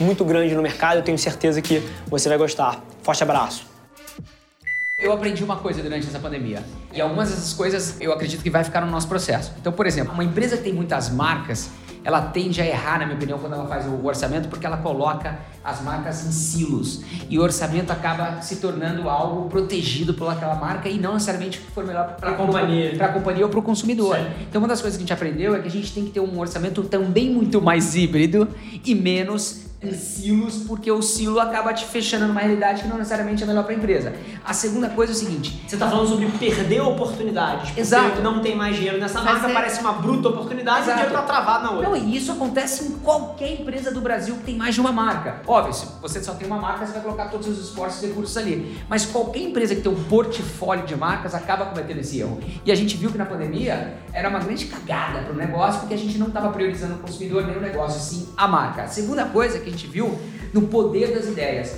muito grande no mercado. Eu tenho certeza que você vai gostar. Forte abraço. Eu aprendi uma coisa durante essa pandemia. E algumas dessas coisas eu acredito que vai ficar no nosso processo. Então, por exemplo, uma empresa que tem muitas marcas, ela tende a errar, na minha opinião, quando ela faz o orçamento, porque ela coloca as marcas em silos. E o orçamento acaba se tornando algo protegido por aquela marca e não necessariamente o que for melhor para a companhia. Para a companhia ou para o consumidor. Sim. Então, uma das coisas que a gente aprendeu é que a gente tem que ter um orçamento também muito mais híbrido e menos em silos, porque o silo acaba te fechando numa realidade que não necessariamente é melhor para a empresa. A segunda coisa é o seguinte: você está falando sobre perder oportunidades. Exato. não tem mais dinheiro nessa marca, é... parece uma bruta oportunidade Exato. e o dinheiro está travado na outra. Não, e isso acontece em qualquer empresa do Brasil que tem mais de uma marca. Óbvio, se você só tem uma marca, você vai colocar todos os esforços e recursos ali. Mas qualquer empresa que tem um portfólio de marcas acaba cometendo esse erro. E a gente viu que na pandemia era uma grande cagada para o negócio, porque a gente não estava priorizando o consumidor nem o negócio, sim a marca. A segunda coisa que a gente viu no poder das ideias.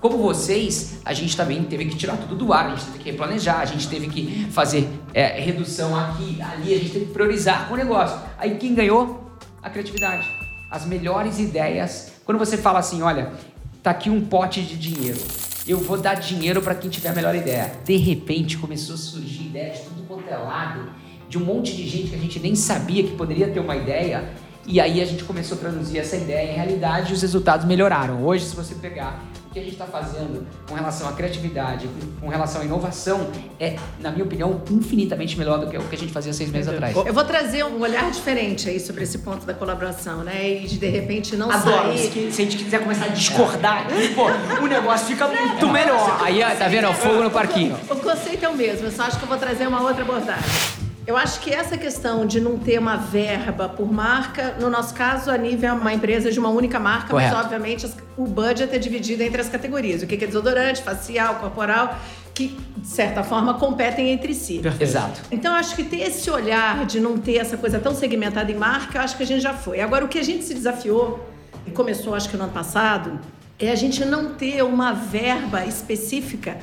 Como vocês, a gente também teve que tirar tudo do ar, a gente teve que replanejar, a gente teve que fazer é, redução aqui, ali, a gente teve que priorizar o negócio. Aí quem ganhou? A criatividade. As melhores ideias. Quando você fala assim, olha, tá aqui um pote de dinheiro, eu vou dar dinheiro para quem tiver a melhor ideia. De repente começou a surgir ideias de tudo quanto é lado, de um monte de gente que a gente nem sabia que poderia ter uma ideia e aí a gente começou a traduzir essa ideia em realidade e os resultados melhoraram. Hoje, se você pegar o que a gente está fazendo com relação à criatividade, com relação à inovação, é, na minha opinião, infinitamente melhor do que o que a gente fazia seis meses atrás. Eu vou trazer um olhar diferente aí sobre esse ponto da colaboração, né? E de de repente não Adoro. sair. Se a gente quiser começar a discordar aqui, pô, o negócio fica muito melhor. Aí, tá vendo? O fogo no parquinho. O conceito é o mesmo, eu só acho que eu vou trazer uma outra abordagem. Eu acho que essa questão de não ter uma verba por marca, no nosso caso, a Nive é uma empresa de uma única marca, Correto. mas obviamente o budget é dividido entre as categorias. O que é desodorante, facial, corporal, que de certa forma competem entre si. Perfeito. Exato. Então acho que ter esse olhar de não ter essa coisa tão segmentada em marca, eu acho que a gente já foi. Agora o que a gente se desafiou e começou acho que no ano passado é a gente não ter uma verba específica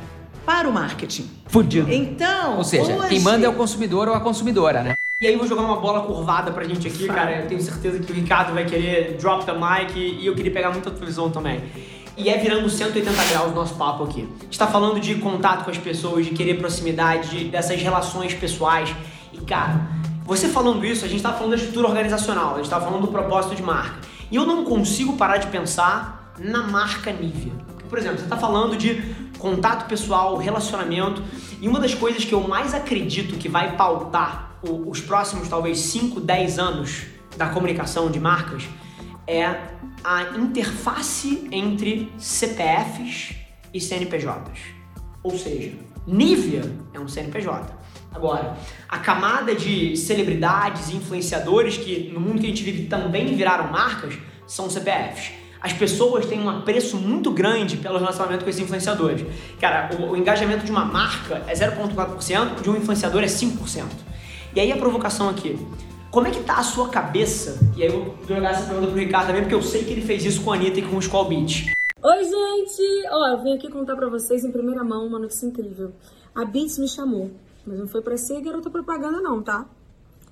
para o marketing. Fudido. Então, ou seja, hoje... quem manda é o consumidor ou a consumidora, né? E aí, vou jogar uma bola curvada pra gente aqui, Fala. cara. Eu tenho certeza que o Ricardo vai querer drop the mic e eu queria pegar muita tua visão também. E é virando 180 graus o nosso papo aqui. A gente tá falando de contato com as pessoas, de querer proximidade, de, dessas relações pessoais. E, cara, você falando isso, a gente tá falando da estrutura organizacional, a gente tá falando do propósito de marca. E eu não consigo parar de pensar na marca Nivea. Por exemplo, você está falando de contato pessoal, relacionamento, e uma das coisas que eu mais acredito que vai pautar os próximos talvez 5, 10 anos da comunicação de marcas é a interface entre CPFs e CNPJs. Ou seja, Nivea é um CNPJ. Agora, a camada de celebridades e influenciadores que no mundo que a gente vive também viraram marcas são CPFs as pessoas têm um apreço muito grande pelo relacionamento com esses influenciadores. Cara, o, o engajamento de uma marca é 0,4%, de um influenciador é 5%. E aí a provocação aqui. Como é que tá a sua cabeça? E aí eu vou jogar essa pergunta pro Ricardo também, porque eu sei que ele fez isso com a Anitta e com o Skull Beach. Oi, gente! Ó, eu vim aqui contar pra vocês em primeira mão uma notícia incrível. A Beats me chamou, mas não foi pra ser garota propaganda não, tá?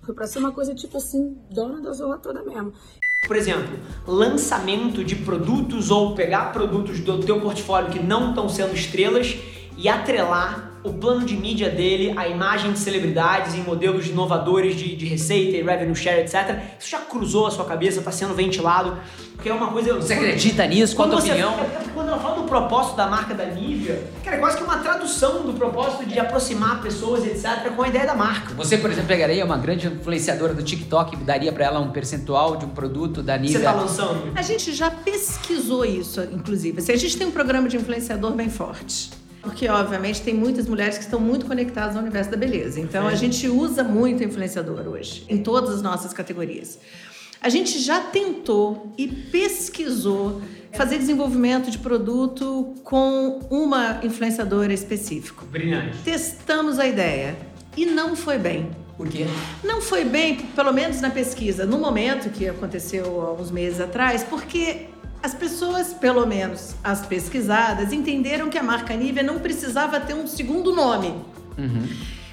Foi pra ser uma coisa tipo assim, dona da zorra toda mesmo. Por exemplo, lançamento de produtos ou pegar produtos do teu portfólio que não estão sendo estrelas e atrelar o plano de mídia dele, a imagem de celebridades em modelos inovadores de, de receita e revenue share, etc. Isso já cruzou a sua cabeça, está sendo ventilado, porque é uma coisa... Você acredita nisso? Qual a tua opinião? Quando ela fala do propósito da marca da Nivea, cara, é quase que uma tradução do propósito de aproximar pessoas, etc., com a ideia da marca. Você, por exemplo, pegaria uma grande influenciadora do TikTok e daria para ela um percentual de um produto da Nivea? Você tá lançando? A gente já pesquisou isso, inclusive. Assim, a gente tem um programa de influenciador bem forte. Porque obviamente tem muitas mulheres que estão muito conectadas ao universo da beleza. Então é. a gente usa muito influenciador hoje, em todas as nossas categorias. A gente já tentou e pesquisou fazer desenvolvimento de produto com uma influenciadora específica. Brilhante. Testamos a ideia e não foi bem. Por quê? Não foi bem, pelo menos na pesquisa, no momento que aconteceu há uns meses atrás, porque as pessoas, pelo menos as pesquisadas, entenderam que a marca Nivea não precisava ter um segundo nome. Uhum.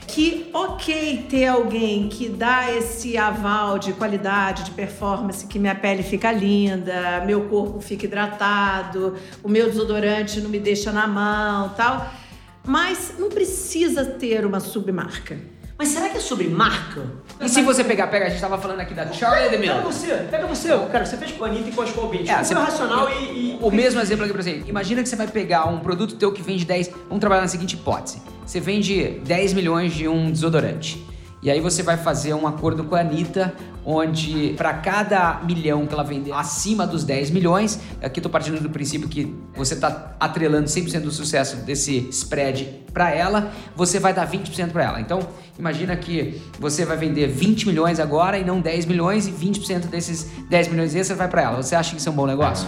Que ok ter alguém que dá esse aval de qualidade, de performance, que minha pele fica linda, meu corpo fica hidratado, o meu desodorante não me deixa na mão, tal. Mas não precisa ter uma submarca. Sobre marca? E se você pegar, pega, a gente tava falando aqui da Charlie D'Amelio. Pega você, pega você. Cara, você fez com a Anitta e com a Skull. É, você... racional e, e... O mesmo exemplo aqui pra você. Imagina que você vai pegar um produto teu que vende 10... Vamos trabalhar na seguinte hipótese. Você vende 10 milhões de um desodorante. E aí você vai fazer um acordo com a Anitta, onde para cada milhão que ela vender acima dos 10 milhões, aqui estou partindo do princípio que você está atrelando 100% do sucesso desse spread para ela, você vai dar 20% para ela. Então, imagina que você vai vender 20 milhões agora e não 10 milhões e 20% desses 10 milhões extra vai para ela. Você acha que isso é um bom negócio?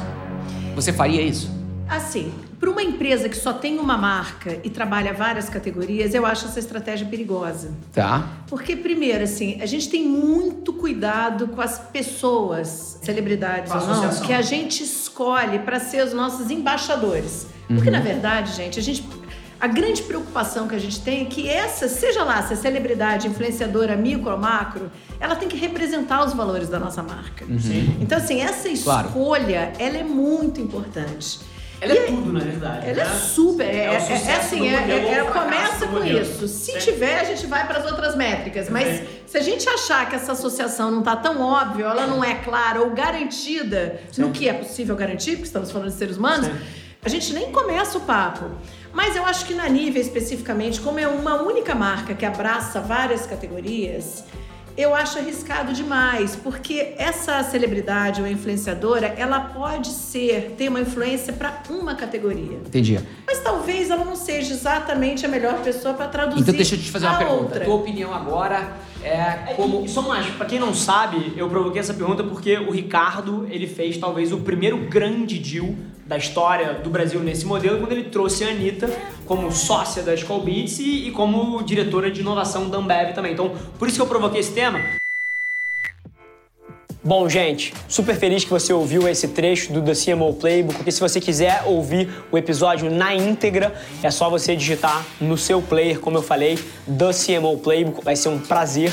Você faria isso? Assim, para uma empresa que só tem uma marca e trabalha várias categorias, eu acho essa estratégia perigosa. Tá. Porque, primeiro, assim, a gente tem muito cuidado com as pessoas, celebridades ou não, que a gente escolhe para ser os nossos embaixadores. Porque, uhum. na verdade, gente, a gente. A grande preocupação que a gente tem é que essa, seja lá se é celebridade, influenciadora, micro ou macro, ela tem que representar os valores da nossa marca. Uhum. Então, assim, essa escolha, claro. ela é muito importante. Ela é tudo, na verdade. Ela é né? é super. É, é, é, é assim, é, é começa com isso. Se tiver, a gente vai para as outras métricas. Mas se a gente achar que essa associação não está tão óbvia, ela não é clara ou garantida Sim. no que é possível garantir, porque estamos falando de seres humanos, Sim. a gente nem começa o papo. Mas eu acho que na Nivea especificamente, como é uma única marca que abraça várias categorias, eu acho arriscado demais, porque essa celebridade ou influenciadora, ela pode ser, ter uma influência para uma categoria. Entendi. Mas talvez ela não seja exatamente a melhor pessoa para traduzir. Então deixa eu te fazer uma pergunta. Outra. Tua opinião agora é como. E, só mais, para quem não sabe, eu provoquei essa pergunta porque o Ricardo ele fez talvez o primeiro grande deal da história do Brasil nesse modelo quando ele trouxe a Anitta como sócia da Skull Beats e, e como diretora de inovação da Ambev também. Então, por isso que eu provoquei esse tema. Bom, gente, super feliz que você ouviu esse trecho do The CMO Playbook. E se você quiser ouvir o episódio na íntegra, é só você digitar no seu player, como eu falei, The CMO Playbook. Vai ser um prazer